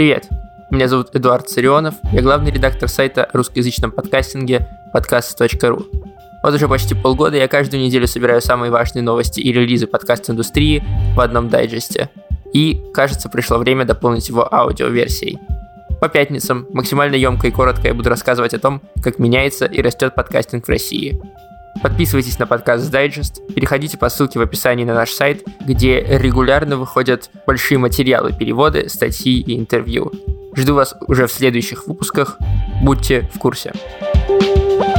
Привет, меня зовут Эдуард Царионов, я главный редактор сайта русскоязычном подкастинге подкаст.ру. Вот уже почти полгода я каждую неделю собираю самые важные новости и релизы подкаст-индустрии в одном дайджесте. И, кажется, пришло время дополнить его аудиоверсией. По пятницам, максимально емко и коротко я буду рассказывать о том, как меняется и растет подкастинг в России. Подписывайтесь на подкаст Digest, переходите по ссылке в описании на наш сайт, где регулярно выходят большие материалы, переводы, статьи и интервью. Жду вас уже в следующих выпусках. Будьте в курсе. thank you